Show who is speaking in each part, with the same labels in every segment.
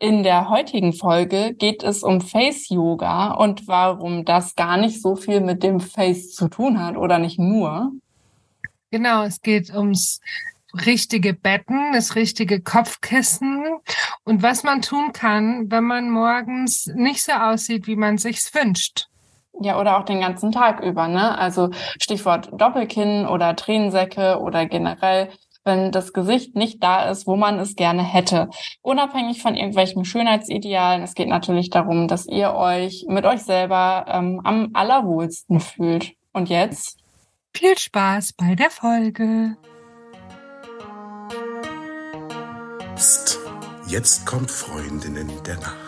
Speaker 1: In der heutigen Folge geht es um Face Yoga und warum das gar nicht so viel mit dem Face zu tun hat oder nicht nur.
Speaker 2: Genau, es geht ums richtige Betten, das richtige Kopfkissen und was man tun kann, wenn man morgens nicht so aussieht, wie man sich's wünscht.
Speaker 1: Ja, oder auch den ganzen Tag über, ne? Also Stichwort Doppelkinn oder Tränensäcke oder generell wenn das Gesicht nicht da ist, wo man es gerne hätte. Unabhängig von irgendwelchen Schönheitsidealen. Es geht natürlich darum, dass ihr euch mit euch selber ähm, am allerwohlsten fühlt. Und jetzt?
Speaker 2: Viel Spaß bei der Folge.
Speaker 3: Psst, jetzt kommt Freundinnen der Nacht.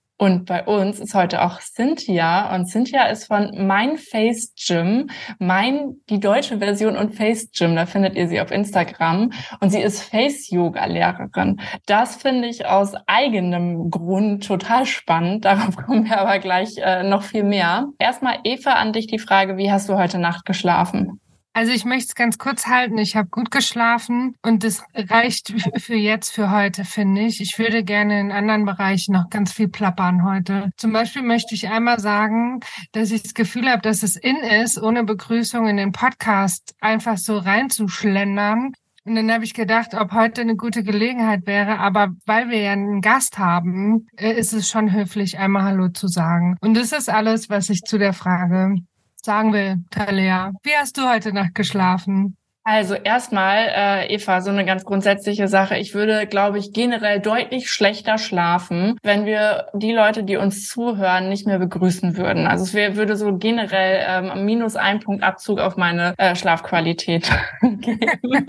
Speaker 1: Und bei uns ist heute auch Cynthia und Cynthia ist von Mein Face Gym, mein die deutsche Version und Face Gym, da findet ihr sie auf Instagram und sie ist Face Yoga Lehrerin. Das finde ich aus eigenem Grund total spannend, darauf kommen wir aber gleich äh, noch viel mehr. Erstmal Eva an dich die Frage, wie hast du heute Nacht geschlafen?
Speaker 2: Also ich möchte es ganz kurz halten. Ich habe gut geschlafen und das reicht für jetzt, für heute, finde ich. Ich würde gerne in anderen Bereichen noch ganz viel plappern heute. Zum Beispiel möchte ich einmal sagen, dass ich das Gefühl habe, dass es in ist, ohne Begrüßung in den Podcast einfach so reinzuschlendern. Und dann habe ich gedacht, ob heute eine gute Gelegenheit wäre, aber weil wir ja einen Gast haben, äh, ist es schon höflich, einmal Hallo zu sagen. Und das ist alles, was ich zu der Frage sagen will, Talia. Wie hast du heute Nacht geschlafen?
Speaker 1: Also erstmal, äh, Eva, so eine ganz grundsätzliche Sache. Ich würde, glaube ich, generell deutlich schlechter schlafen, wenn wir die Leute, die uns zuhören, nicht mehr begrüßen würden. Also es wär, würde so generell ähm, minus ein Punkt Abzug auf meine äh, Schlafqualität geben.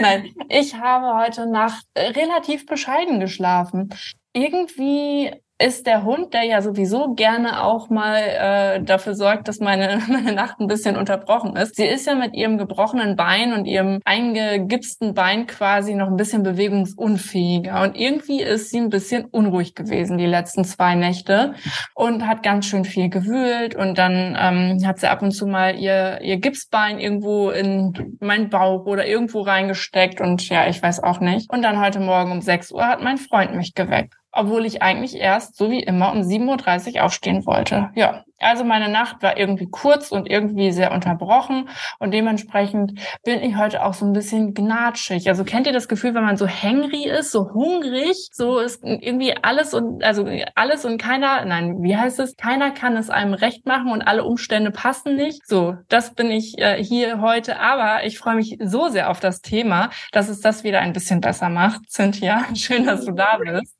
Speaker 1: Nein, ich habe heute Nacht relativ bescheiden geschlafen. Irgendwie ist der Hund, der ja sowieso gerne auch mal äh, dafür sorgt, dass meine, meine Nacht ein bisschen unterbrochen ist. Sie ist ja mit ihrem gebrochenen Bein und ihrem eingegipsten Bein quasi noch ein bisschen bewegungsunfähiger. Und irgendwie ist sie ein bisschen unruhig gewesen die letzten zwei Nächte und hat ganz schön viel gewühlt. Und dann ähm, hat sie ab und zu mal ihr, ihr Gipsbein irgendwo in meinen Bauch oder irgendwo reingesteckt. Und ja, ich weiß auch nicht. Und dann heute Morgen um 6 Uhr hat mein Freund mich geweckt obwohl ich eigentlich erst, so wie immer, um 7.30 Uhr aufstehen wollte. Ja, also meine Nacht war irgendwie kurz und irgendwie sehr unterbrochen und dementsprechend bin ich heute auch so ein bisschen gnatschig. Also kennt ihr das Gefühl, wenn man so hangry ist, so hungrig, so ist irgendwie alles und also alles und keiner, nein, wie heißt es? Keiner kann es einem recht machen und alle Umstände passen nicht. So, das bin ich äh, hier heute, aber ich freue mich so sehr auf das Thema, dass es das wieder ein bisschen besser macht. Cynthia, schön, dass du da bist.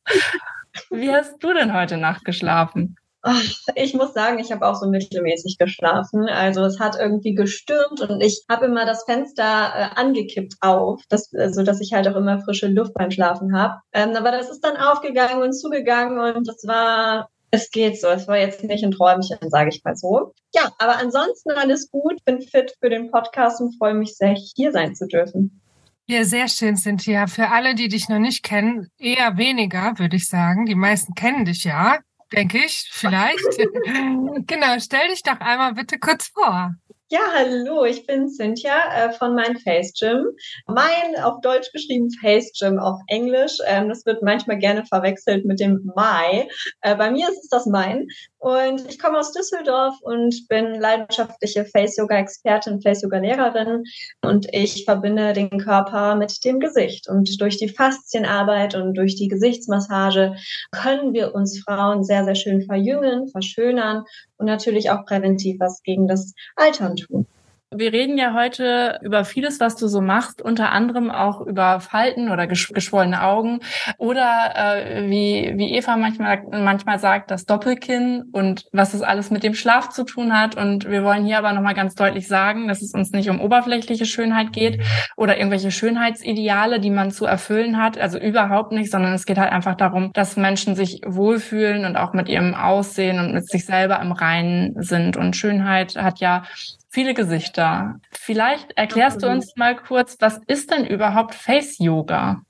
Speaker 1: Wie hast du denn heute Nacht geschlafen?
Speaker 4: Ich muss sagen, ich habe auch so mittelmäßig geschlafen. Also es hat irgendwie gestürmt und ich habe immer das Fenster äh, angekippt auf, dass, also dass ich halt auch immer frische Luft beim Schlafen habe. Ähm, aber das ist dann aufgegangen und zugegangen und das war, es geht so. Es war jetzt nicht ein Träumchen, sage ich mal so. Ja, aber ansonsten alles gut, bin fit für den Podcast und freue mich sehr, hier sein zu dürfen.
Speaker 2: Ja, sehr schön, Cynthia. Für alle, die dich noch nicht kennen, eher weniger, würde ich sagen. Die meisten kennen dich ja denke ich, vielleicht. genau, stell dich doch einmal bitte kurz vor.
Speaker 4: Ja, hallo, ich bin Cynthia äh, von mein Face Gym. Mein auf Deutsch geschrieben Face Gym auf Englisch. Ähm, das wird manchmal gerne verwechselt mit dem My. Äh, bei mir ist es das Mein. Und ich komme aus Düsseldorf und bin leidenschaftliche Face Yoga Expertin, Face Yoga Lehrerin. Und ich verbinde den Körper mit dem Gesicht. Und durch die Faszienarbeit und durch die Gesichtsmassage können wir uns Frauen sehr, sehr schön verjüngen, verschönern und natürlich auch präventiv was gegen das Altern tun.
Speaker 1: Wir reden ja heute über vieles, was du so machst, unter anderem auch über Falten oder geschwollene Augen oder äh, wie, wie Eva manchmal, manchmal sagt, das Doppelkinn und was es alles mit dem Schlaf zu tun hat. Und wir wollen hier aber nochmal ganz deutlich sagen, dass es uns nicht um oberflächliche Schönheit geht oder irgendwelche Schönheitsideale, die man zu erfüllen hat. Also überhaupt nicht, sondern es geht halt einfach darum, dass Menschen sich wohlfühlen und auch mit ihrem Aussehen und mit sich selber im Reinen sind. Und Schönheit hat ja viele Gesichter. Vielleicht erklärst du uns mal kurz, was ist denn überhaupt Face Yoga?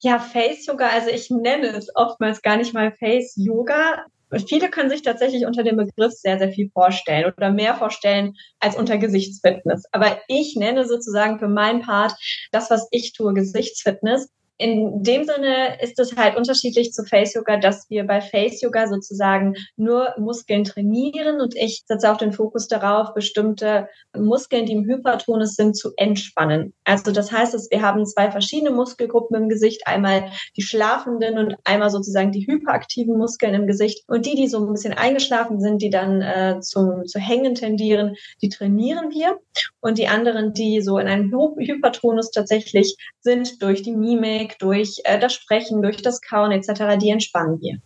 Speaker 4: Ja, Face Yoga, also ich nenne es oftmals gar nicht mal Face Yoga. Viele können sich tatsächlich unter dem Begriff sehr, sehr viel vorstellen oder mehr vorstellen als unter Gesichtsfitness. Aber ich nenne sozusagen für meinen Part das, was ich tue, Gesichtsfitness in dem Sinne ist es halt unterschiedlich zu Face Yoga, dass wir bei Face Yoga sozusagen nur Muskeln trainieren und ich setze auch den Fokus darauf, bestimmte Muskeln, die im Hypertonus sind, zu entspannen. Also das heißt, dass wir haben zwei verschiedene Muskelgruppen im Gesicht, einmal die schlafenden und einmal sozusagen die hyperaktiven Muskeln im Gesicht. Und die, die so ein bisschen eingeschlafen sind, die dann äh, zum zu hängen tendieren, die trainieren wir. Und die anderen, die so in einem Hypertonus tatsächlich sind durch die Mimik Mimik, durch äh, das Sprechen, durch das Kauen etc., die entspannen wir.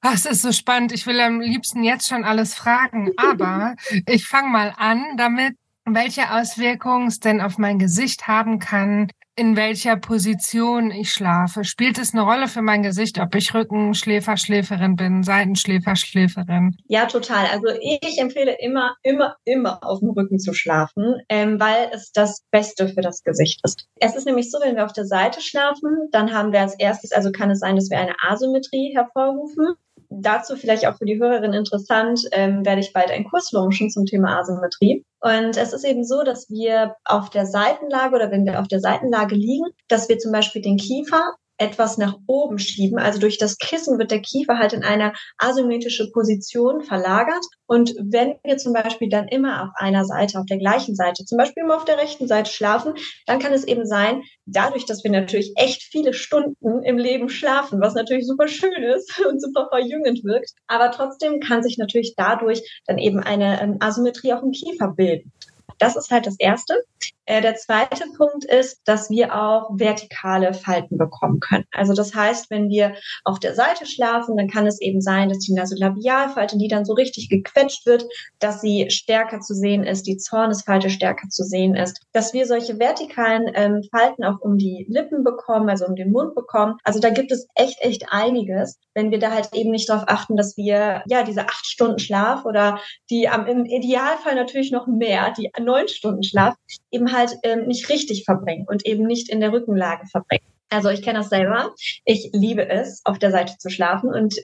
Speaker 2: Ach, es ist so spannend. Ich will am liebsten jetzt schon alles fragen, aber ich fange mal an damit, welche Auswirkungen es denn auf mein Gesicht haben kann, in welcher Position ich schlafe. Spielt es eine Rolle für mein Gesicht, ob ich Rückenschläfer, Schläferin bin, Seitenschläfer, Schläferin?
Speaker 4: Ja, total. Also ich empfehle immer, immer, immer auf dem Rücken zu schlafen, ähm, weil es das Beste für das Gesicht ist. Es ist nämlich so, wenn wir auf der Seite schlafen, dann haben wir als erstes, also kann es sein, dass wir eine Asymmetrie hervorrufen dazu vielleicht auch für die Hörerin interessant, ähm, werde ich bald einen Kurs launchen zum Thema Asymmetrie. Und es ist eben so, dass wir auf der Seitenlage oder wenn wir auf der Seitenlage liegen, dass wir zum Beispiel den Kiefer etwas nach oben schieben. Also durch das Kissen wird der Kiefer halt in eine asymmetrische Position verlagert. Und wenn wir zum Beispiel dann immer auf einer Seite, auf der gleichen Seite, zum Beispiel immer auf der rechten Seite schlafen, dann kann es eben sein, dadurch, dass wir natürlich echt viele Stunden im Leben schlafen, was natürlich super schön ist und super verjüngend wirkt, aber trotzdem kann sich natürlich dadurch dann eben eine ähm, Asymmetrie auch im Kiefer bilden. Das ist halt das Erste. Äh, der zweite Punkt ist, dass wir auch vertikale Falten bekommen können. Also das heißt, wenn wir auf der Seite schlafen, dann kann es eben sein, dass die Nasolabialfalte, die dann so richtig gequetscht wird, dass sie stärker zu sehen ist, die Zornesfalte stärker zu sehen ist, dass wir solche vertikalen ähm, Falten auch um die Lippen bekommen, also um den Mund bekommen. Also da gibt es echt, echt einiges, wenn wir da halt eben nicht darauf achten, dass wir ja diese acht Stunden Schlaf oder die am, im Idealfall natürlich noch mehr, die neun Stunden Schlaf eben halt ähm, nicht richtig verbringen und eben nicht in der Rückenlage verbringen. Also ich kenne das selber. Ich liebe es, auf der Seite zu schlafen und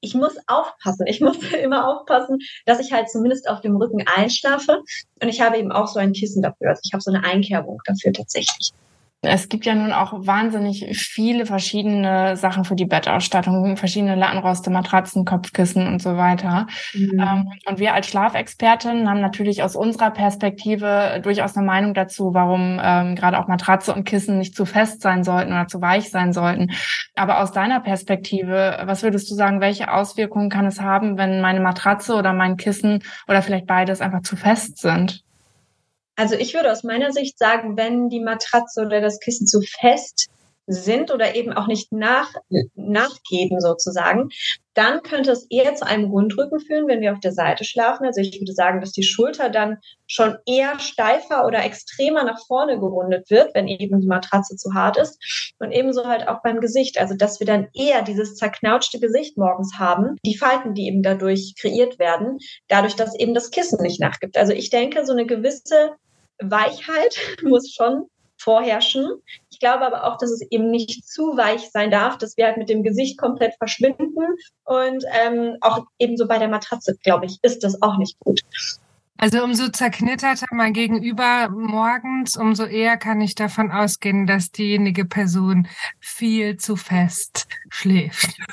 Speaker 4: ich muss aufpassen. Ich muss immer aufpassen, dass ich halt zumindest auf dem Rücken einschlafe. Und ich habe eben auch so ein Kissen dafür. Also ich habe so eine Einkerbung dafür tatsächlich.
Speaker 1: Es gibt ja nun auch wahnsinnig viele verschiedene Sachen für die Bettausstattung, verschiedene Lattenroste, Matratzen, Kopfkissen und so weiter. Mhm. Ähm, und wir als Schlafexpertin haben natürlich aus unserer Perspektive durchaus eine Meinung dazu, warum ähm, gerade auch Matratze und Kissen nicht zu fest sein sollten oder zu weich sein sollten. Aber aus deiner Perspektive, was würdest du sagen, welche Auswirkungen kann es haben, wenn meine Matratze oder mein Kissen oder vielleicht beides einfach zu fest sind?
Speaker 4: Also ich würde aus meiner Sicht sagen, wenn die Matratze oder das Kissen zu fest sind oder eben auch nicht nach, nachgeben sozusagen, dann könnte es eher zu einem Rundrücken führen, wenn wir auf der Seite schlafen. Also ich würde sagen, dass die Schulter dann schon eher steifer oder extremer nach vorne gerundet wird, wenn eben die Matratze zu hart ist. Und ebenso halt auch beim Gesicht. Also dass wir dann eher dieses zerknautschte Gesicht morgens haben, die Falten, die eben dadurch kreiert werden, dadurch, dass eben das Kissen nicht nachgibt. Also ich denke, so eine gewisse Weichheit muss schon vorherrschen. Ich glaube aber auch, dass es eben nicht zu weich sein darf, dass wir halt mit dem Gesicht komplett verschwinden. Und ähm, auch ebenso bei der Matratze, glaube ich, ist das auch nicht gut.
Speaker 2: Also umso zerknitterter mein Gegenüber morgens, umso eher kann ich davon ausgehen, dass diejenige Person viel zu fest schläft.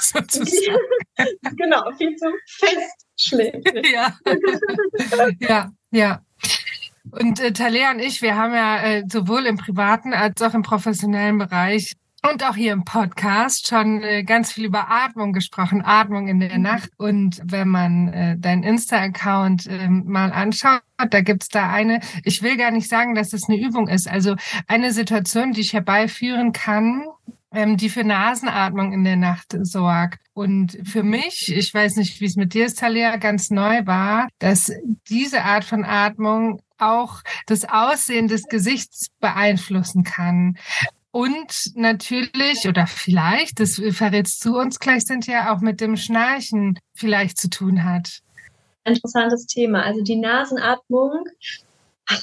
Speaker 4: Genau, viel zu fest schläft.
Speaker 2: ja, ja, ja. Und äh, Talia und ich, wir haben ja äh, sowohl im privaten als auch im professionellen Bereich und auch hier im Podcast schon äh, ganz viel über Atmung gesprochen, Atmung in der mhm. Nacht. Und wenn man äh, deinen Insta-Account äh, mal anschaut, da gibt's da eine, ich will gar nicht sagen, dass es eine Übung ist, also eine Situation, die ich herbeiführen kann, ähm, die für Nasenatmung in der Nacht sorgt. Und für mich, ich weiß nicht, wie es mit dir ist, Talia, ganz neu war, dass diese Art von Atmung auch das Aussehen des Gesichts beeinflussen kann. Und natürlich oder vielleicht, das verrätst du uns gleich, sind ja auch mit dem Schnarchen vielleicht zu tun hat.
Speaker 4: Interessantes Thema. Also die Nasenatmung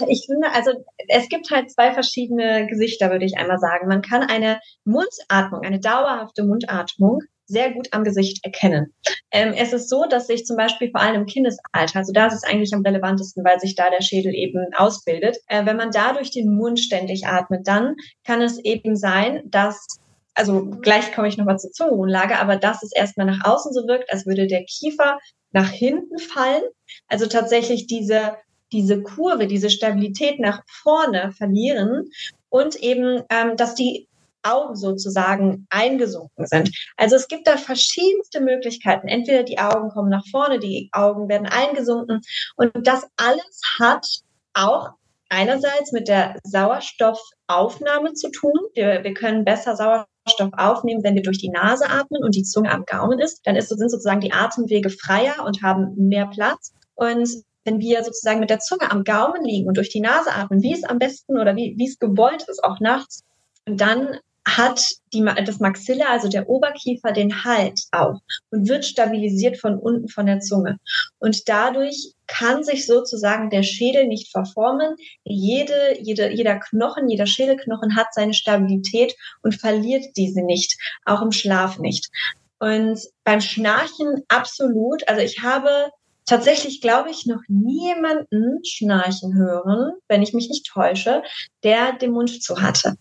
Speaker 4: Ich finde, also es gibt halt zwei verschiedene Gesichter, würde ich einmal sagen. Man kann eine Mundatmung, eine dauerhafte Mundatmung sehr gut am Gesicht erkennen. Ähm, es ist so, dass sich zum Beispiel vor allem im Kindesalter, also da ist es eigentlich am relevantesten, weil sich da der Schädel eben ausbildet, äh, wenn man da durch den Mund ständig atmet, dann kann es eben sein, dass also gleich komme ich nochmal zur Zungenrunlage, aber dass es erstmal nach außen so wirkt, als würde der Kiefer nach hinten fallen. Also tatsächlich diese, diese Kurve, diese Stabilität nach vorne verlieren und eben, ähm, dass die Augen sozusagen eingesunken sind. Also es gibt da verschiedenste Möglichkeiten. Entweder die Augen kommen nach vorne, die Augen werden eingesunken und das alles hat auch einerseits mit der Sauerstoffaufnahme zu tun. Wir, wir können besser Sauerstoff aufnehmen, wenn wir durch die Nase atmen und die Zunge am Gaumen ist. Dann ist, sind sozusagen die Atemwege freier und haben mehr Platz. Und wenn wir sozusagen mit der Zunge am Gaumen liegen und durch die Nase atmen, wie es am besten oder wie, wie es gewollt ist, auch nachts, dann hat die, das Maxilla, also der Oberkiefer, den Halt auch und wird stabilisiert von unten von der Zunge. Und dadurch kann sich sozusagen der Schädel nicht verformen. Jede, jede, jeder Knochen, jeder Schädelknochen hat seine Stabilität und verliert diese nicht, auch im Schlaf nicht. Und beim Schnarchen absolut. Also ich habe tatsächlich, glaube ich, noch niemanden schnarchen hören, wenn ich mich nicht täusche, der den Mund zu hatte.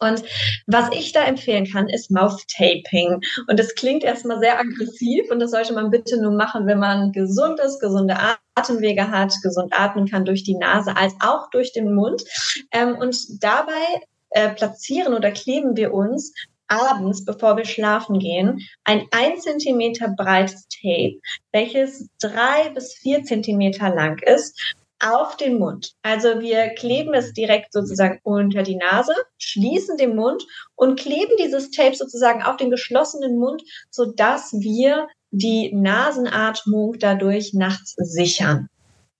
Speaker 4: Und was ich da empfehlen kann, ist Mouth Taping. Und das klingt erstmal sehr aggressiv und das sollte man bitte nur machen, wenn man gesund ist, gesunde Atemwege hat, gesund atmen kann durch die Nase als auch durch den Mund. Ähm, und dabei äh, platzieren oder kleben wir uns abends, bevor wir schlafen gehen, ein ein Zentimeter breites Tape, welches drei bis vier Zentimeter lang ist auf den Mund. Also wir kleben es direkt sozusagen unter die Nase, schließen den Mund und kleben dieses Tape sozusagen auf den geschlossenen Mund, so dass wir die Nasenatmung dadurch nachts sichern.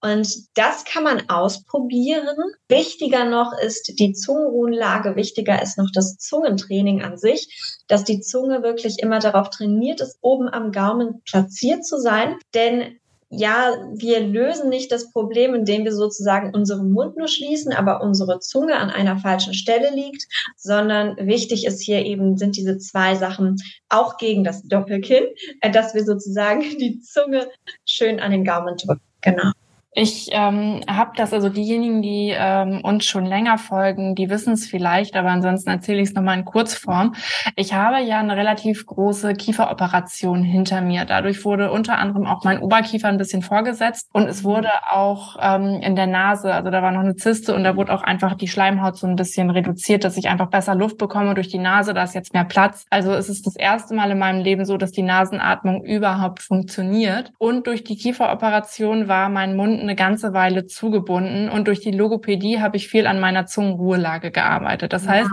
Speaker 4: Und das kann man ausprobieren. Wichtiger noch ist die Zungenruhenlage. Wichtiger ist noch das Zungentraining an sich, dass die Zunge wirklich immer darauf trainiert ist, oben am Gaumen platziert zu sein. Denn ja, wir lösen nicht das Problem, indem wir sozusagen unseren Mund nur schließen, aber unsere Zunge an einer falschen Stelle liegt, sondern wichtig ist hier eben, sind diese zwei Sachen auch gegen das Doppelkinn, äh, dass wir sozusagen die Zunge schön an den Gaumen drücken. Genau.
Speaker 1: Ich ähm, habe das, also diejenigen, die ähm, uns schon länger folgen, die wissen es vielleicht, aber ansonsten erzähle ich es nochmal in Kurzform. Ich habe ja eine relativ große Kieferoperation hinter mir. Dadurch wurde unter anderem auch mein Oberkiefer ein bisschen vorgesetzt und es wurde auch ähm, in der Nase, also da war noch eine Zyste und da wurde auch einfach die Schleimhaut so ein bisschen reduziert, dass ich einfach besser Luft bekomme durch die Nase, da ist jetzt mehr Platz. Also es ist das erste Mal in meinem Leben so, dass die Nasenatmung überhaupt funktioniert. Und durch die Kieferoperation war mein Mund eine ganze Weile zugebunden und durch die Logopädie habe ich viel an meiner Zungenruhelage gearbeitet. Das heißt,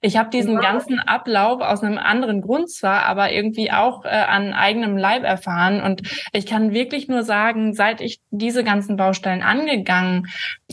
Speaker 1: ich habe diesen ganzen Ablauf aus einem anderen Grund zwar, aber irgendwie auch äh, an eigenem Leib erfahren und ich kann wirklich nur sagen, seit ich diese ganzen Baustellen angegangen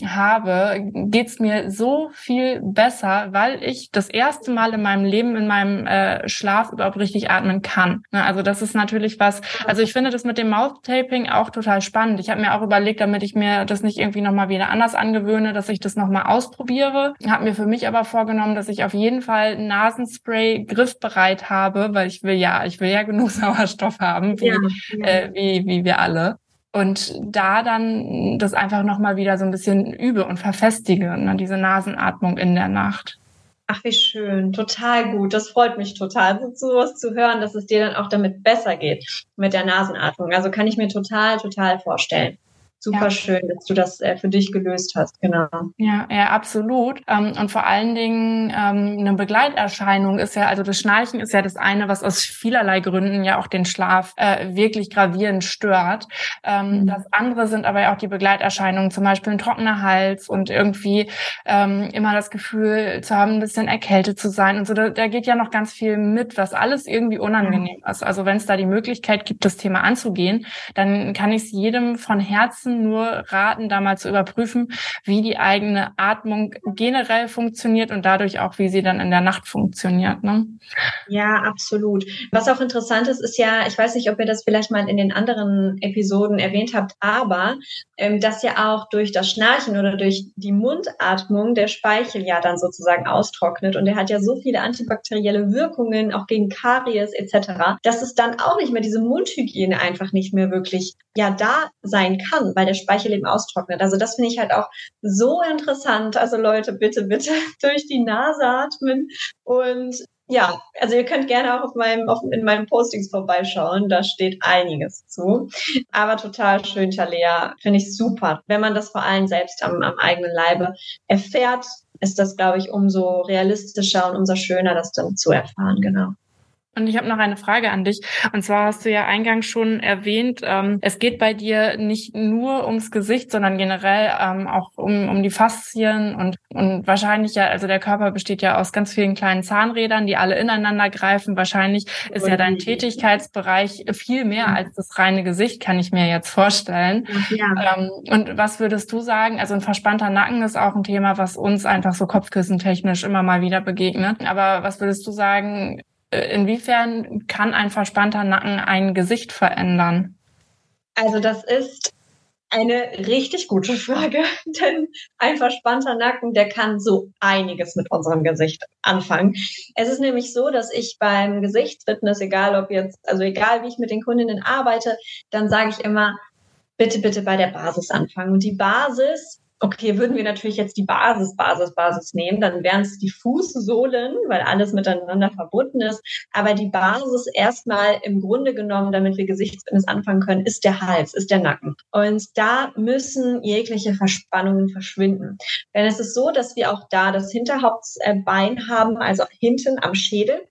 Speaker 1: habe, geht's mir so viel besser, weil ich das erste Mal in meinem Leben in meinem äh, Schlaf überhaupt richtig atmen kann. Also das ist natürlich was, also ich finde das mit dem Mouth Taping auch total spannend. Ich habe mir auch überlegt, damit damit ich mir das nicht irgendwie nochmal wieder anders angewöhne, dass ich das nochmal ausprobiere. Habe mir für mich aber vorgenommen, dass ich auf jeden Fall Nasenspray griffbereit habe, weil ich will ja, ich will ja genug Sauerstoff haben, wie, ja, ja. Äh, wie, wie wir alle und da dann das einfach nochmal wieder so ein bisschen übe und verfestige, ne, diese Nasenatmung in der Nacht.
Speaker 4: Ach, wie schön, total gut. Das freut mich total, so sowas zu hören, dass es dir dann auch damit besser geht mit der Nasenatmung. Also kann ich mir total, total vorstellen super ja. schön, dass du das äh, für dich gelöst hast, genau.
Speaker 1: Ja, ja, absolut. Ähm, und vor allen Dingen ähm, eine Begleiterscheinung ist ja, also das Schnarchen ist ja das eine, was aus vielerlei Gründen ja auch den Schlaf äh, wirklich gravierend stört. Ähm, mhm. Das andere sind aber ja auch die Begleiterscheinungen, zum Beispiel ein trockener Hals und irgendwie ähm, immer das Gefühl zu haben, ein bisschen erkältet zu sein und so. Da, da geht ja noch ganz viel mit, was alles irgendwie unangenehm mhm. ist. Also wenn es da die Möglichkeit gibt, das Thema anzugehen, dann kann ich es jedem von Herzen Herzen nur raten, da mal zu überprüfen, wie die eigene Atmung generell funktioniert und dadurch auch, wie sie dann in der Nacht funktioniert. Ne?
Speaker 4: Ja, absolut. Was auch interessant ist, ist ja, ich weiß nicht, ob ihr das vielleicht mal in den anderen Episoden erwähnt habt, aber ähm, dass ja auch durch das Schnarchen oder durch die Mundatmung der Speichel ja dann sozusagen austrocknet und der hat ja so viele antibakterielle Wirkungen, auch gegen Karies etc., dass es dann auch nicht mehr diese Mundhygiene einfach nicht mehr wirklich ja da sein kann, weil der Speichel eben austrocknet. Also das finde ich halt auch so interessant. Also Leute, bitte, bitte durch die Nase atmen und ja, also ihr könnt gerne auch auf meinem, auf, in meinen Postings vorbeischauen. Da steht einiges zu. Aber total schön, Talea. Finde ich super. Wenn man das vor allem selbst am, am eigenen Leibe erfährt, ist das, glaube ich, umso realistischer und umso schöner, das dann zu erfahren. Genau.
Speaker 1: Und ich habe noch eine Frage an dich. Und zwar hast du ja eingangs schon erwähnt, ähm, es geht bei dir nicht nur ums Gesicht, sondern generell ähm, auch um, um die Faszien und, und wahrscheinlich ja, also der Körper besteht ja aus ganz vielen kleinen Zahnrädern, die alle ineinander greifen. Wahrscheinlich ist ja dein Tätigkeitsbereich viel mehr als das reine Gesicht, kann ich mir jetzt vorstellen. Ja. Ähm, und was würdest du sagen? Also ein verspannter Nacken ist auch ein Thema, was uns einfach so kopfkissentechnisch immer mal wieder begegnet. Aber was würdest du sagen, inwiefern kann ein verspannter Nacken ein Gesicht verändern?
Speaker 4: Also das ist eine richtig gute Frage, denn ein verspannter Nacken, der kann so einiges mit unserem Gesicht anfangen. Es ist nämlich so, dass ich beim Gesichtsfitness, egal ob jetzt, also egal wie ich mit den Kundinnen arbeite, dann sage ich immer, bitte, bitte bei der Basis anfangen. Und die Basis okay, würden wir natürlich jetzt die Basis, Basis, Basis nehmen, dann wären es die Fußsohlen, weil alles miteinander verbunden ist. Aber die Basis erstmal im Grunde genommen, damit wir Gesichtsfitness anfangen können, ist der Hals, ist der Nacken. Und da müssen jegliche Verspannungen verschwinden. Denn es ist so, dass wir auch da das Hinterhauptsbein haben, also hinten am Schädel.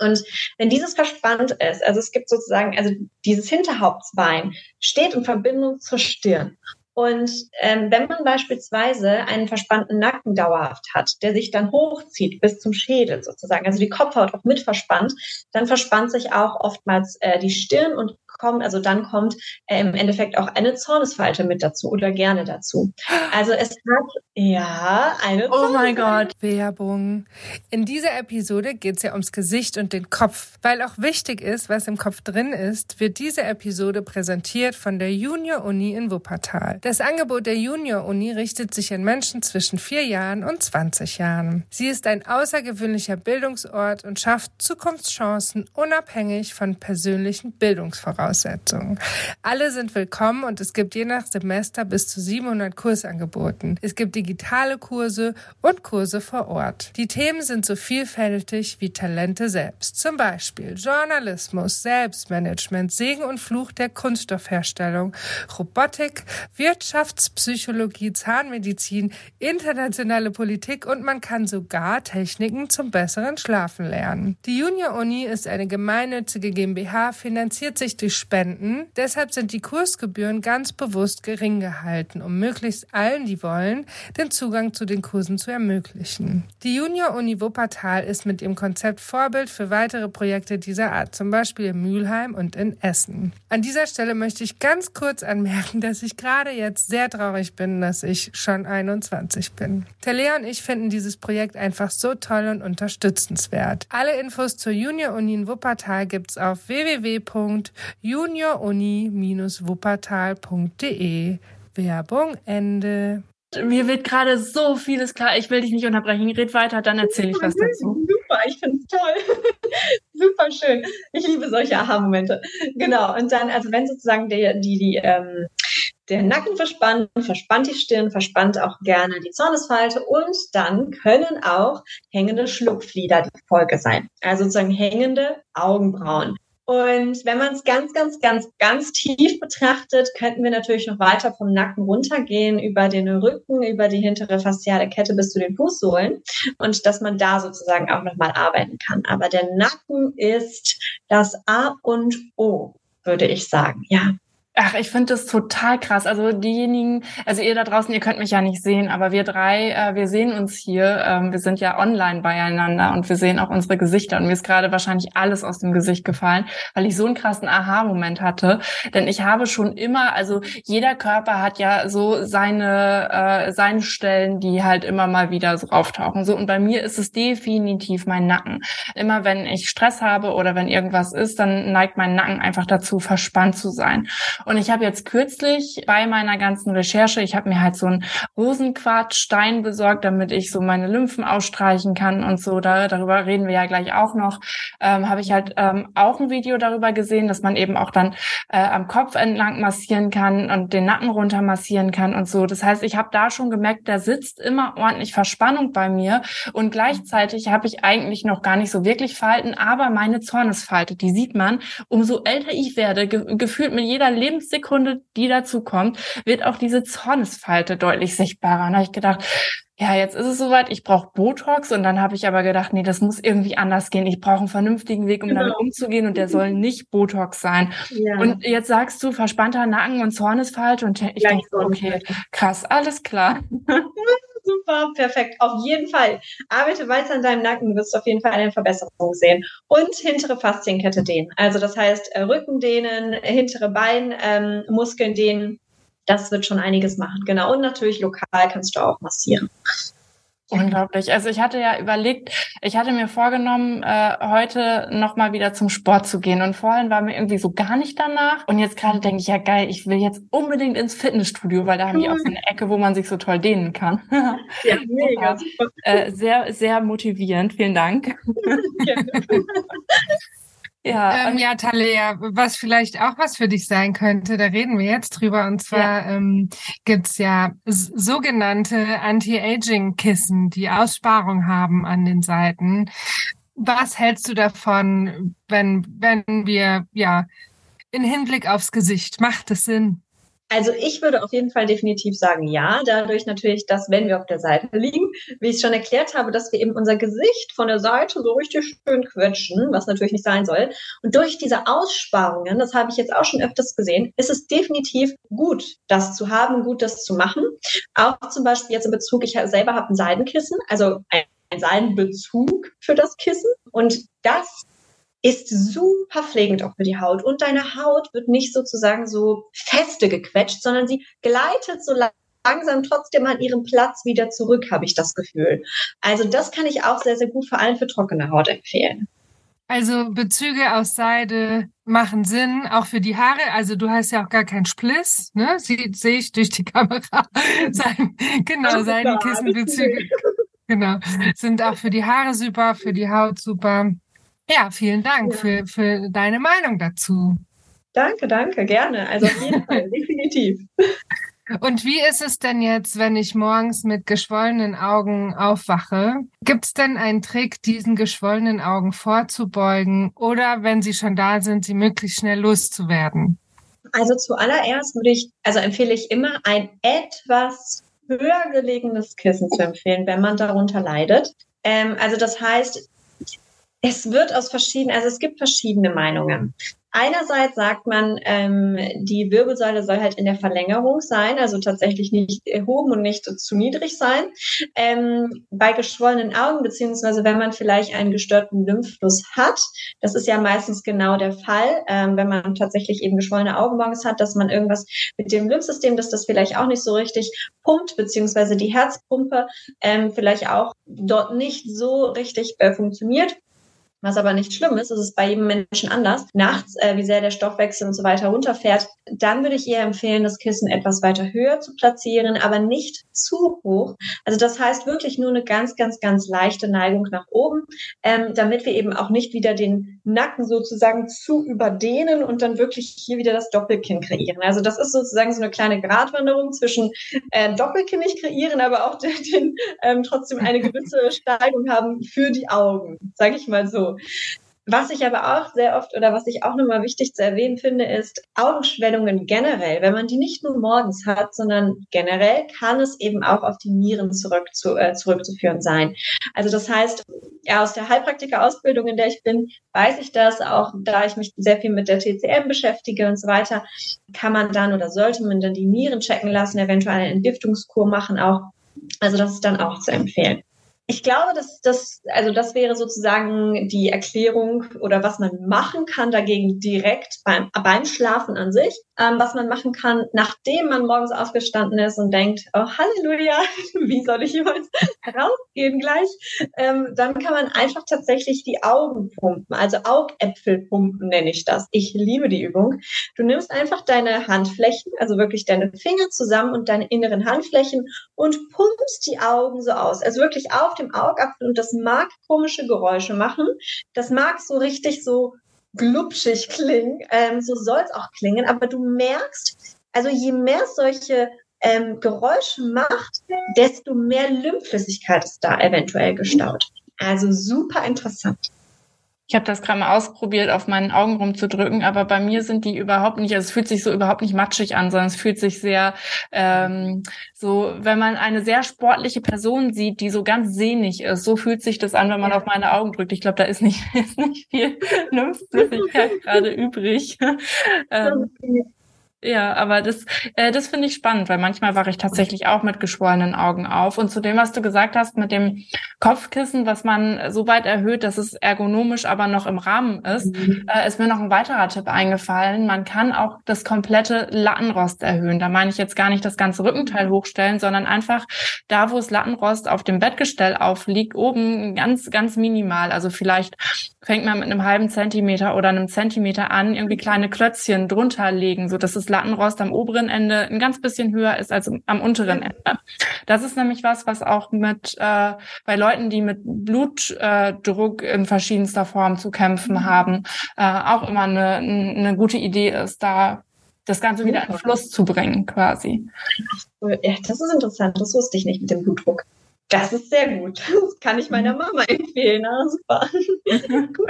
Speaker 4: Und wenn dieses verspannt ist, also es gibt sozusagen, also dieses Hinterhauptsbein steht in Verbindung zur Stirn. Und ähm, wenn man beispielsweise einen verspannten Nacken dauerhaft hat, der sich dann hochzieht bis zum Schädel sozusagen, also die Kopfhaut auch mit verspannt, dann verspannt sich auch oftmals äh, die Stirn und kommt, also dann kommt äh, im Endeffekt auch eine Zornesfalte mit dazu oder gerne dazu. Also es hat ja eine.
Speaker 2: Oh mein Gott. Werbung. In dieser Episode geht es ja ums Gesicht und den Kopf. Weil auch wichtig ist, was im Kopf drin ist, wird diese Episode präsentiert von der Junior Uni in Wuppertal. Das Angebot der Junior Uni richtet sich an Menschen zwischen vier Jahren und 20 Jahren. Sie ist ein außergewöhnlicher Bildungsort und schafft Zukunftschancen unabhängig von persönlichen Bildungsvoraussetzungen. Voraussetzungen. Alle sind willkommen und es gibt je nach Semester bis zu 700 Kursangeboten. Es gibt digitale Kurse und Kurse vor Ort. Die Themen sind so vielfältig wie Talente selbst. Zum Beispiel Journalismus, Selbstmanagement, Segen und Fluch der Kunststoffherstellung, Robotik, Wirtschaftspsychologie, Zahnmedizin, internationale Politik und man kann sogar Techniken zum besseren Schlafen lernen. Die Junior Uni ist eine gemeinnützige GmbH, finanziert sich durch Spenden. Deshalb sind die Kursgebühren ganz bewusst gering gehalten, um möglichst allen, die wollen, den Zugang zu den Kursen zu ermöglichen. Die Junior Uni Wuppertal ist mit ihrem Konzept Vorbild für weitere Projekte dieser Art, zum Beispiel in Mülheim und in Essen. An dieser Stelle möchte ich ganz kurz anmerken, dass ich gerade jetzt sehr traurig bin, dass ich schon 21 bin. Talea und ich finden dieses Projekt einfach so toll und unterstützenswert. Alle Infos zur Junior Uni in Wuppertal gibt's auf www junioruni-wuppertal.de. Werbung Ende.
Speaker 1: Mir wird gerade so vieles klar. Ich will dich nicht unterbrechen. Red weiter, dann erzähle ich was dazu.
Speaker 4: Super, ich finde es toll. Super schön. Ich liebe solche Aha-Momente. Genau. Und dann, also wenn sozusagen die, die, die ähm, der Nacken verspannt, verspannt die Stirn, verspannt auch gerne die Zornesfalte und dann können auch hängende Schlupflider die Folge sein. Also sozusagen hängende Augenbrauen. Und wenn man es ganz, ganz, ganz, ganz tief betrachtet, könnten wir natürlich noch weiter vom Nacken runtergehen, über den Rücken, über die hintere fasziale Kette bis zu den Fußsohlen und dass man da sozusagen auch nochmal arbeiten kann. Aber der Nacken ist das A und O, würde ich sagen, ja.
Speaker 1: Ach, ich finde das total krass. Also diejenigen, also ihr da draußen, ihr könnt mich ja nicht sehen, aber wir drei, äh, wir sehen uns hier. Ähm, wir sind ja online beieinander und wir sehen auch unsere Gesichter. Und mir ist gerade wahrscheinlich alles aus dem Gesicht gefallen, weil ich so einen krassen Aha-Moment hatte. Denn ich habe schon immer, also jeder Körper hat ja so seine äh, seine Stellen, die halt immer mal wieder so auftauchen. So und bei mir ist es definitiv mein Nacken. Immer wenn ich Stress habe oder wenn irgendwas ist, dann neigt mein Nacken einfach dazu, verspannt zu sein. Und ich habe jetzt kürzlich bei meiner ganzen Recherche, ich habe mir halt so einen Rosenquarzstein besorgt, damit ich so meine Lymphen ausstreichen kann und so. Da, darüber reden wir ja gleich auch noch. Ähm, habe ich halt ähm, auch ein Video darüber gesehen, dass man eben auch dann äh, am Kopf entlang massieren kann und den Nacken runter massieren kann und so. Das heißt, ich habe da schon gemerkt, da sitzt immer ordentlich Verspannung bei mir und gleichzeitig habe ich eigentlich noch gar nicht so wirklich Falten, aber meine Zornesfalte, die sieht man, umso älter ich werde, ge gefühlt mit jeder Lebens Lebenssekunde, die dazu kommt, wird auch diese Zornesfalte deutlich sichtbarer. Und da habe ich gedacht, ja, jetzt ist es soweit, ich brauche Botox und dann habe ich aber gedacht, nee, das muss irgendwie anders gehen. Ich brauche einen vernünftigen Weg, um genau. damit umzugehen und der soll nicht Botox sein. Ja. Und jetzt sagst du verspannter Nacken und Zornesfalte und ich denke, okay, krass, alles klar.
Speaker 4: Super, perfekt. Auf jeden Fall. Arbeite weiter an deinem Nacken, du wirst auf jeden Fall eine Verbesserung sehen. Und hintere Faszienkette dehnen. Also das heißt äh, Rücken dehnen, hintere Beinmuskeln ähm, dehnen. Das wird schon einiges machen. Genau. Und natürlich lokal kannst du auch massieren.
Speaker 1: Unglaublich. Also ich hatte ja überlegt, ich hatte mir vorgenommen, äh, heute nochmal wieder zum Sport zu gehen. Und vorhin war mir irgendwie so gar nicht danach. Und jetzt gerade denke ich, ja geil, ich will jetzt unbedingt ins Fitnessstudio, weil da haben die auch so eine Ecke, wo man sich so toll dehnen kann. Ja, mega. super. Äh, sehr, sehr motivierend. Vielen Dank.
Speaker 2: Ja, ähm, ja, Talia, was vielleicht auch was für dich sein könnte, da reden wir jetzt drüber. Und zwar ja. ähm, gibt's ja sogenannte Anti-Aging-Kissen, die Aussparung haben an den Seiten. Was hältst du davon, wenn, wenn wir, ja, in Hinblick aufs Gesicht, macht es Sinn?
Speaker 4: Also ich würde auf jeden Fall definitiv sagen, ja. Dadurch natürlich, dass wenn wir auf der Seite liegen, wie ich schon erklärt habe, dass wir eben unser Gesicht von der Seite so richtig schön quetschen, was natürlich nicht sein soll. Und durch diese Aussparungen, das habe ich jetzt auch schon öfters gesehen, ist es definitiv gut, das zu haben, gut, das zu machen. Auch zum Beispiel jetzt in Bezug, ich selber habe ein Seidenkissen, also ein Seidenbezug für das Kissen. Und das ist super pflegend auch für die Haut. Und deine Haut wird nicht sozusagen so feste gequetscht, sondern sie gleitet so langsam trotzdem an ihren Platz wieder zurück, habe ich das Gefühl. Also das kann ich auch sehr, sehr gut vor allem für trockene Haut empfehlen.
Speaker 2: Also Bezüge aus Seide machen Sinn, auch für die Haare. Also du hast ja auch gar keinen Spliss, ne? Sie sehe ich durch die Kamera. Sein, genau, Seidenkissenbezüge. Genau. Sind auch für die Haare super, für die Haut super. Ja, vielen Dank ja. Für, für deine Meinung dazu.
Speaker 4: Danke, danke, gerne. Also auf jeden Fall, definitiv.
Speaker 2: Und wie ist es denn jetzt, wenn ich morgens mit geschwollenen Augen aufwache? Gibt es denn einen Trick, diesen geschwollenen Augen vorzubeugen oder wenn sie schon da sind, sie möglichst schnell loszuwerden?
Speaker 4: Also zuallererst würde ich, also empfehle ich immer ein etwas höher gelegenes Kissen zu empfehlen, wenn man darunter leidet. Ähm, also das heißt, es wird aus verschiedenen, also es gibt verschiedene Meinungen. Einerseits sagt man, ähm, die Wirbelsäule soll halt in der Verlängerung sein, also tatsächlich nicht erhoben und nicht zu niedrig sein. Ähm, bei geschwollenen Augen, beziehungsweise wenn man vielleicht einen gestörten Lymphfluss hat, das ist ja meistens genau der Fall, ähm, wenn man tatsächlich eben geschwollene Augenmongs hat, dass man irgendwas mit dem Lymphsystem, dass das vielleicht auch nicht so richtig pumpt, beziehungsweise die Herzpumpe ähm, vielleicht auch dort nicht so richtig äh, funktioniert. Was aber nicht schlimm ist, ist es bei jedem Menschen anders. Nachts, äh, wie sehr der Stoffwechsel und so weiter runterfährt, dann würde ich eher empfehlen, das Kissen etwas weiter höher zu platzieren, aber nicht zu hoch. Also das heißt wirklich nur eine ganz, ganz, ganz leichte Neigung nach oben, ähm, damit wir eben auch nicht wieder den Nacken sozusagen zu überdehnen und dann wirklich hier wieder das Doppelkinn kreieren. Also das ist sozusagen so eine kleine Gratwanderung zwischen äh, Doppelkinnig kreieren, aber auch den, den ähm, trotzdem eine gewisse Steigung haben für die Augen, sage ich mal so. Was ich aber auch sehr oft oder was ich auch nochmal wichtig zu erwähnen finde, ist Augenschwellungen generell. Wenn man die nicht nur morgens hat, sondern generell kann es eben auch auf die Nieren zurück zu, äh, zurückzuführen sein. Also das heißt, ja, aus der Heilpraktiker-Ausbildung, in der ich bin, weiß ich das, auch da ich mich sehr viel mit der TCM beschäftige und so weiter, kann man dann oder sollte man dann die Nieren checken lassen, eventuell eine Entgiftungskur machen auch. Also das ist dann auch zu empfehlen. Ich glaube, dass das, also das wäre sozusagen die Erklärung oder was man machen kann dagegen direkt beim, beim Schlafen an sich. Ähm, was man machen kann, nachdem man morgens aufgestanden ist und denkt, oh Halleluja, wie soll ich heute rausgehen gleich? Ähm, dann kann man einfach tatsächlich die Augen pumpen, also Augäpfel pumpen nenne ich das. Ich liebe die Übung. Du nimmst einfach deine Handflächen, also wirklich deine Finger zusammen und deine inneren Handflächen und pumpst die Augen so aus. Also wirklich auf dem Augapfel und das mag komische Geräusche machen. Das mag so richtig so glubschig klingen. Ähm, so soll es auch klingen. Aber du merkst, also je mehr solche ähm, Geräusche macht, desto mehr Lymphflüssigkeit ist da eventuell gestaut. Also super interessant.
Speaker 1: Ich habe das gerade mal ausprobiert, auf meinen Augen rumzudrücken, aber bei mir sind die überhaupt nicht, also es fühlt sich so überhaupt nicht matschig an, sondern es fühlt sich sehr ähm, so, wenn man eine sehr sportliche Person sieht, die so ganz sehnig ist, so fühlt sich das an, wenn man auf meine Augen drückt. Ich glaube, da ist nicht, ist nicht viel Lymphflüssigkeit gerade übrig. ähm, ja, aber das, äh, das finde ich spannend, weil manchmal wache ich tatsächlich auch mit geschwollenen Augen auf. Und zu dem, was du gesagt hast mit dem Kopfkissen, was man so weit erhöht, dass es ergonomisch aber noch im Rahmen ist, mhm. äh, ist mir noch ein weiterer Tipp eingefallen. Man kann auch das komplette Lattenrost erhöhen. Da meine ich jetzt gar nicht das ganze Rückenteil hochstellen, sondern einfach da, wo es Lattenrost auf dem Bettgestell aufliegt, oben ganz, ganz minimal. Also vielleicht fängt man mit einem halben Zentimeter oder einem Zentimeter an, irgendwie kleine Klötzchen drunter legen, so dass das Lattenrost am oberen Ende ein ganz bisschen höher ist als am unteren Ende. Das ist nämlich was, was auch mit äh, bei Leuten, die mit Blutdruck äh, in verschiedenster Form zu kämpfen mhm. haben, äh, auch immer eine, eine gute Idee ist, da das Ganze wieder in Fluss zu bringen, quasi.
Speaker 4: Ja, das ist interessant. Das wusste ich nicht mit dem Blutdruck. Das ist sehr gut. Das kann ich meiner mhm. Mama empfehlen. Ah, super.
Speaker 1: cool.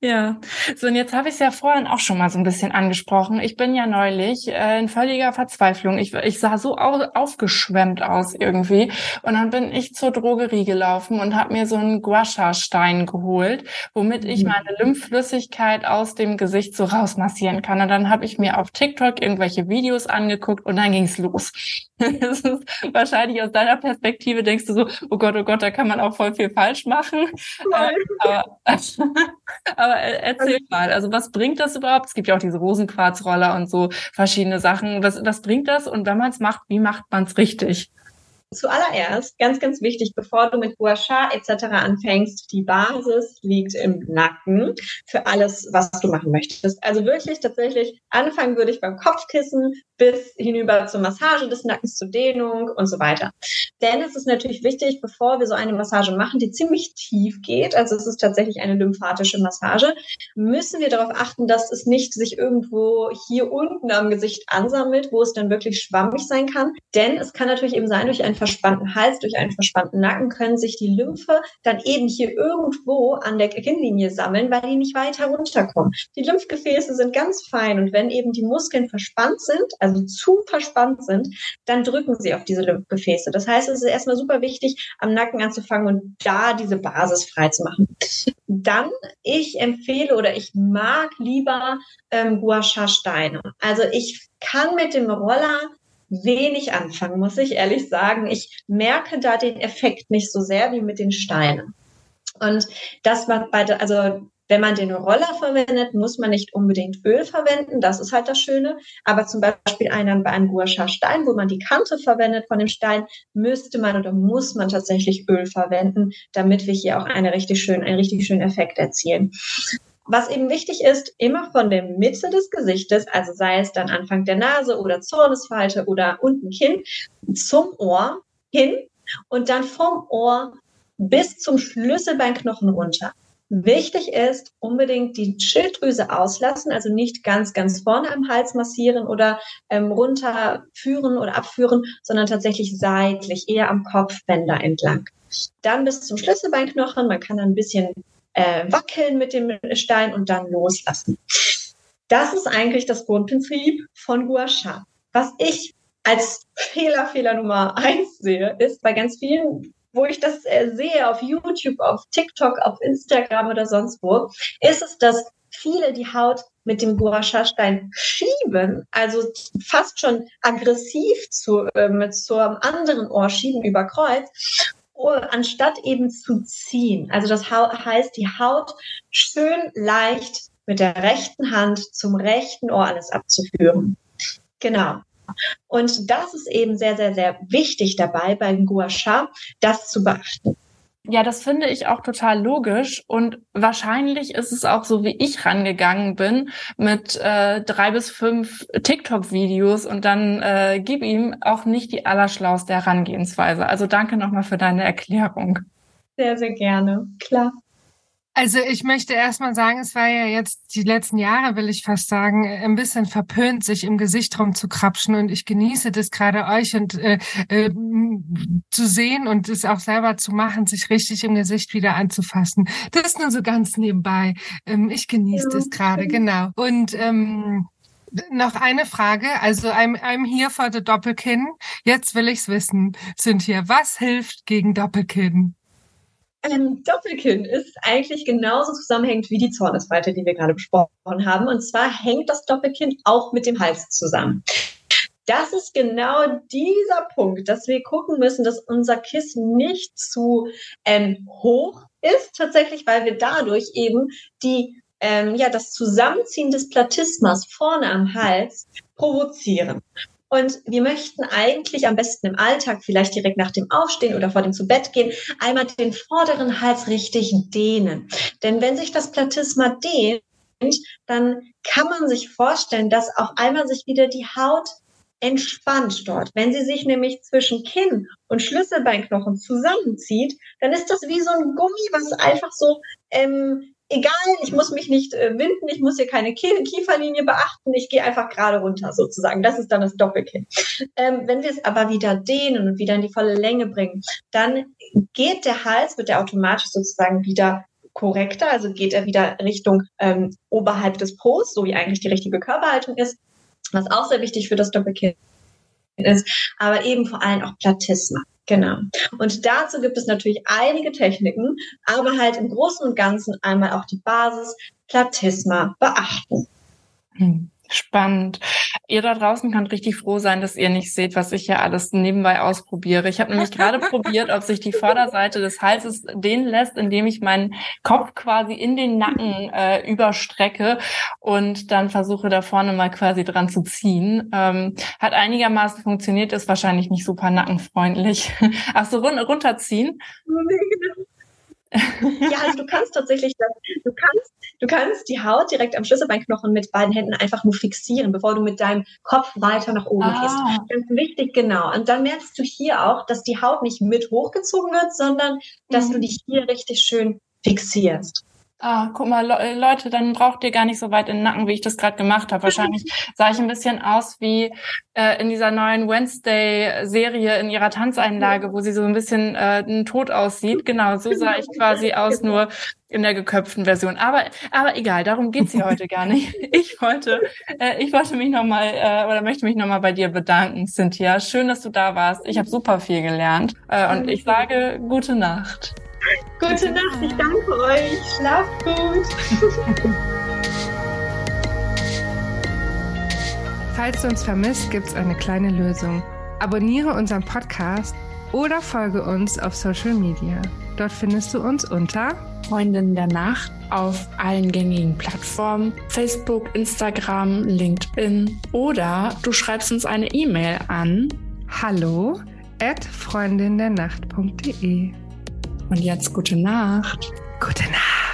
Speaker 1: Ja, so und jetzt habe ich es ja vorhin auch schon mal so ein bisschen angesprochen. Ich bin ja neulich äh, in völliger Verzweiflung. Ich, ich sah so au aufgeschwemmt aus irgendwie. Und dann bin ich zur Drogerie gelaufen und habe mir so einen Guasha-Stein geholt, womit ich mhm. meine Lymphflüssigkeit aus dem Gesicht so rausmassieren kann. Und dann habe ich mir auf TikTok irgendwelche Videos angeguckt und dann ging's los. das ist wahrscheinlich aus deiner Perspektive denkst du so, oh Gott, oh Gott, da kann man auch voll viel falsch machen. Äh, aber, aber erzähl also mal, also was bringt das überhaupt? Es gibt ja auch diese Rosenquarzroller und so verschiedene Sachen. Was, was bringt das? Und wenn man es macht, wie macht man es richtig?
Speaker 4: Zuallererst, ganz, ganz wichtig, bevor du mit Gua etc. anfängst, die Basis liegt im Nacken für alles, was du machen möchtest. Also wirklich tatsächlich anfangen würde ich beim Kopfkissen bis hinüber zur Massage des Nackens, zur Dehnung und so weiter. Denn es ist natürlich wichtig, bevor wir so eine Massage machen, die ziemlich tief geht, also es ist tatsächlich eine lymphatische Massage, müssen wir darauf achten, dass es nicht sich irgendwo hier unten am Gesicht ansammelt, wo es dann wirklich schwammig sein kann. Denn es kann natürlich eben sein, durch einen verspannten Hals, durch einen verspannten Nacken können sich die Lymphe dann eben hier irgendwo an der Kinnlinie sammeln, weil die nicht weiter runterkommen. Die Lymphgefäße sind ganz fein und wenn eben die Muskeln verspannt sind, also zu verspannt sind, dann drücken sie auf diese Lymphgefäße. Das heißt, es ist erstmal super wichtig, am Nacken anzufangen und da diese Basis frei zu machen. Dann, ich empfehle oder ich mag lieber ähm, Gua Sha Steine. Also ich kann mit dem Roller wenig anfangen, muss ich ehrlich sagen. Ich merke da den Effekt nicht so sehr wie mit den Steinen. Und das war bei, also wenn man den Roller verwendet, muss man nicht unbedingt Öl verwenden. Das ist halt das Schöne. Aber zum Beispiel einen, bei einem Guasha Stein, wo man die Kante verwendet von dem Stein, müsste man oder muss man tatsächlich Öl verwenden, damit wir hier auch eine richtig schön, einen richtig schönen Effekt erzielen. Was eben wichtig ist, immer von der Mitte des Gesichtes, also sei es dann Anfang der Nase oder Zornesfalte oder unten Kinn, zum Ohr hin und dann vom Ohr bis zum Schlüsselbeinknochen runter. Wichtig ist, unbedingt die Schilddrüse auslassen, also nicht ganz, ganz vorne am Hals massieren oder ähm, runterführen oder abführen, sondern tatsächlich seitlich, eher am Kopfbänder entlang. Dann bis zum Schlüsselbeinknochen. Man kann dann ein bisschen äh, wackeln mit dem Stein und dann loslassen. Das ist eigentlich das Grundprinzip von Gua Sha. Was ich als Fehler, Fehler Nummer eins sehe, ist bei ganz vielen, wo ich das äh, sehe auf YouTube, auf TikTok, auf Instagram oder sonst wo, ist es, dass viele die Haut mit dem Gua-Sha-Stein schieben, also fast schon aggressiv zu, äh, mit zum anderen Ohr schieben über Kreuz, anstatt eben zu ziehen. Also das heißt, die Haut schön leicht mit der rechten Hand zum rechten Ohr alles abzuführen. Genau. Und das ist eben sehr, sehr, sehr wichtig dabei beim Gua Sha, das zu beachten.
Speaker 1: Ja, das finde ich auch total logisch und wahrscheinlich ist es auch so, wie ich rangegangen bin mit äh, drei bis fünf TikTok-Videos und dann äh, gib ihm auch nicht die allerschlauste Herangehensweise. Also danke nochmal für deine Erklärung.
Speaker 4: Sehr, sehr gerne. Klar.
Speaker 2: Also ich möchte erstmal sagen, es war ja jetzt die letzten Jahre, will ich fast sagen, ein bisschen verpönt, sich im Gesicht rumzukrapschen und ich genieße das gerade euch und äh, äh, zu sehen und es auch selber zu machen, sich richtig im Gesicht wieder anzufassen. Das ist nur so ganz nebenbei. Ähm, ich genieße ja, das gerade, genau. Und ähm, noch eine Frage, also I'm, I'm here for the Doppelkinn. Jetzt will ich's wissen, Cynthia, was hilft gegen Doppelkinn?
Speaker 4: Ähm, Doppelkinn ist eigentlich genauso zusammenhängend wie die Zornesfalte, die wir gerade besprochen haben. Und zwar hängt das Doppelkinn auch mit dem Hals zusammen. Das ist genau dieser Punkt, dass wir gucken müssen, dass unser Kissen nicht zu ähm, hoch ist, tatsächlich, weil wir dadurch eben die ähm, ja, das Zusammenziehen des Platismas vorne am Hals provozieren. Und wir möchten eigentlich am besten im Alltag, vielleicht direkt nach dem Aufstehen oder vor dem zu Bett gehen, einmal den vorderen Hals richtig dehnen. Denn wenn sich das Platysma dehnt, dann kann man sich vorstellen, dass auch einmal sich wieder die Haut entspannt dort. Wenn sie sich nämlich zwischen Kinn und Schlüsselbeinknochen zusammenzieht, dann ist das wie so ein Gummi, was einfach so ähm, egal, ich muss mich nicht äh, winden, ich muss hier keine Kieferlinie beachten, ich gehe einfach gerade runter sozusagen. Das ist dann das Doppelkinn. Ähm, wenn wir es aber wieder dehnen und wieder in die volle Länge bringen, dann geht der Hals, wird der automatisch sozusagen wieder korrekter, also geht er wieder Richtung ähm, oberhalb des Po's, so wie eigentlich die richtige Körperhaltung ist, was auch sehr wichtig für das Doppelkinn ist, aber eben vor allem auch Plattisma. Genau. Und dazu gibt es natürlich einige Techniken, aber halt im Großen und Ganzen einmal auch die Basis Plattisma beachten.
Speaker 1: Hm. Spannend. Ihr da draußen könnt richtig froh sein, dass ihr nicht seht, was ich hier alles nebenbei ausprobiere. Ich habe nämlich gerade probiert, ob sich die Vorderseite des Halses dehnen lässt, indem ich meinen Kopf quasi in den Nacken äh, überstrecke und dann versuche da vorne mal quasi dran zu ziehen. Ähm, hat einigermaßen funktioniert, ist wahrscheinlich nicht super nackenfreundlich. Ach so, run runterziehen.
Speaker 4: ja, also du kannst tatsächlich das, du kannst, du kannst die Haut direkt am Schlüsselbeinknochen mit beiden Händen einfach nur fixieren, bevor du mit deinem Kopf weiter nach oben ah. gehst. Ganz wichtig, genau. Und dann merkst du hier auch, dass die Haut nicht mit hochgezogen wird, sondern dass mhm. du dich hier richtig schön fixierst.
Speaker 1: Ah, guck mal, Le Leute, dann braucht ihr gar nicht so weit in den Nacken, wie ich das gerade gemacht habe. Wahrscheinlich sah ich ein bisschen aus wie äh, in dieser neuen Wednesday-Serie in ihrer Tanzeinlage, wo sie so ein bisschen äh, tot aussieht. Genau, so sah ich quasi aus, nur in der geköpften Version. Aber, aber egal, darum geht's hier heute gar nicht. Ich wollte, äh, ich wollte mich nochmal äh, oder möchte mich nochmal bei dir bedanken, Cynthia. Schön, dass du da warst. Ich habe super viel gelernt äh, und ich sage gute Nacht.
Speaker 4: Gute Nacht, ich danke euch. Schlaft gut.
Speaker 2: Falls du uns vermisst, gibt es eine kleine Lösung. Abonniere unseren Podcast oder folge uns auf Social Media. Dort findest du uns unter
Speaker 1: Freundin der Nacht auf allen gängigen Plattformen, Facebook, Instagram, LinkedIn oder du schreibst uns eine E-Mail an
Speaker 2: hallo at freundindernacht.de.
Speaker 1: Und jetzt gute Nacht.
Speaker 2: Gute Nacht.